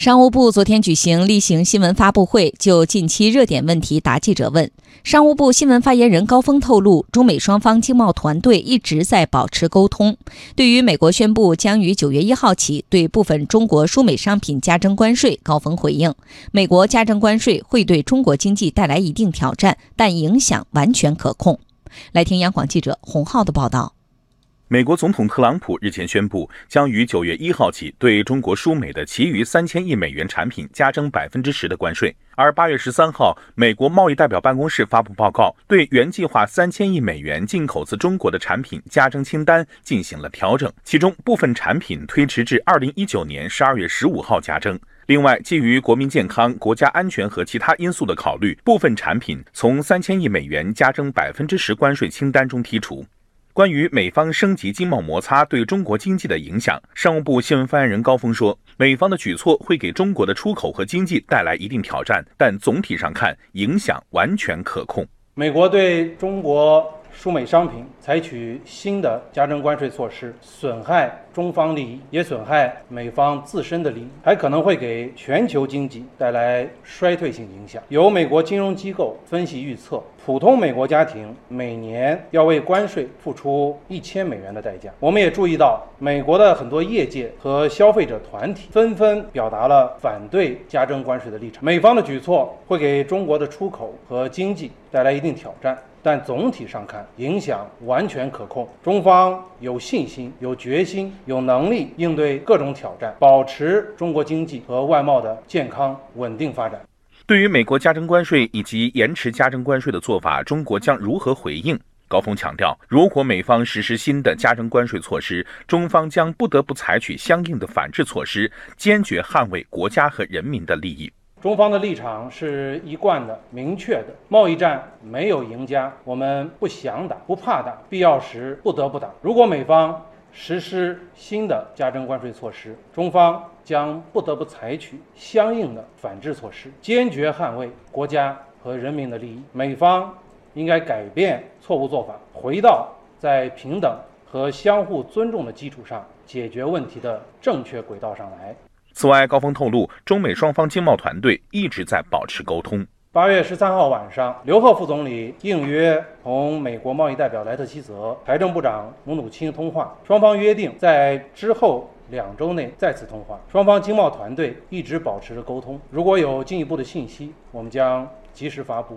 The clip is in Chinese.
商务部昨天举行例行新闻发布会，就近期热点问题答记者问。商务部新闻发言人高峰透露，中美双方经贸团队一直在保持沟通。对于美国宣布将于九月一号起对部分中国输美商品加征关税，高峰回应：美国加征关税会对中国经济带来一定挑战，但影响完全可控。来听央广记者洪浩的报道。美国总统特朗普日前宣布，将于九月一号起对中国输美的其余三千亿美元产品加征百分之十的关税。而八月十三号，美国贸易代表办公室发布报告，对原计划三千亿美元进口自中国的产品加征清单进行了调整，其中部分产品推迟至二零一九年十二月十五号加征。另外，基于国民健康、国家安全和其他因素的考虑，部分产品从三千亿美元加征百分之十关税清单中剔除。关于美方升级经贸摩擦对中国经济的影响，商务部新闻发言人高峰说，美方的举措会给中国的出口和经济带来一定挑战，但总体上看，影响完全可控。美国对中国。输美商品采取新的加征关税措施，损害中方利益，也损害美方自身的利益，还可能会给全球经济带来衰退性影响。有美国金融机构分析预测，普通美国家庭每年要为关税付出一千美元的代价。我们也注意到，美国的很多业界和消费者团体纷纷表达了反对加征关税的立场。美方的举措会给中国的出口和经济带来一定挑战。但总体上看，影响完全可控。中方有信心、有决心、有能力应对各种挑战，保持中国经济和外贸的健康稳定发展。对于美国加征关税以及延迟加征关税的做法，中国将如何回应？高峰强调，如果美方实施新的加征关税措施，中方将不得不采取相应的反制措施，坚决捍卫国家和人民的利益。中方的立场是一贯的、明确的。贸易战没有赢家，我们不想打、不怕打，必要时不得不打。如果美方实施新的加征关税措施，中方将不得不采取相应的反制措施，坚决捍卫国家和人民的利益。美方应该改变错误做法，回到在平等和相互尊重的基础上解决问题的正确轨道上来。此外，高峰透露，中美双方经贸团队一直在保持沟通。八月十三号晚上，刘鹤副总理应约同美国贸易代表莱特希泽、财政部长姆努钦通话，双方约定在之后两周内再次通话。双方经贸团队一直保持着沟通，如果有进一步的信息，我们将及时发布。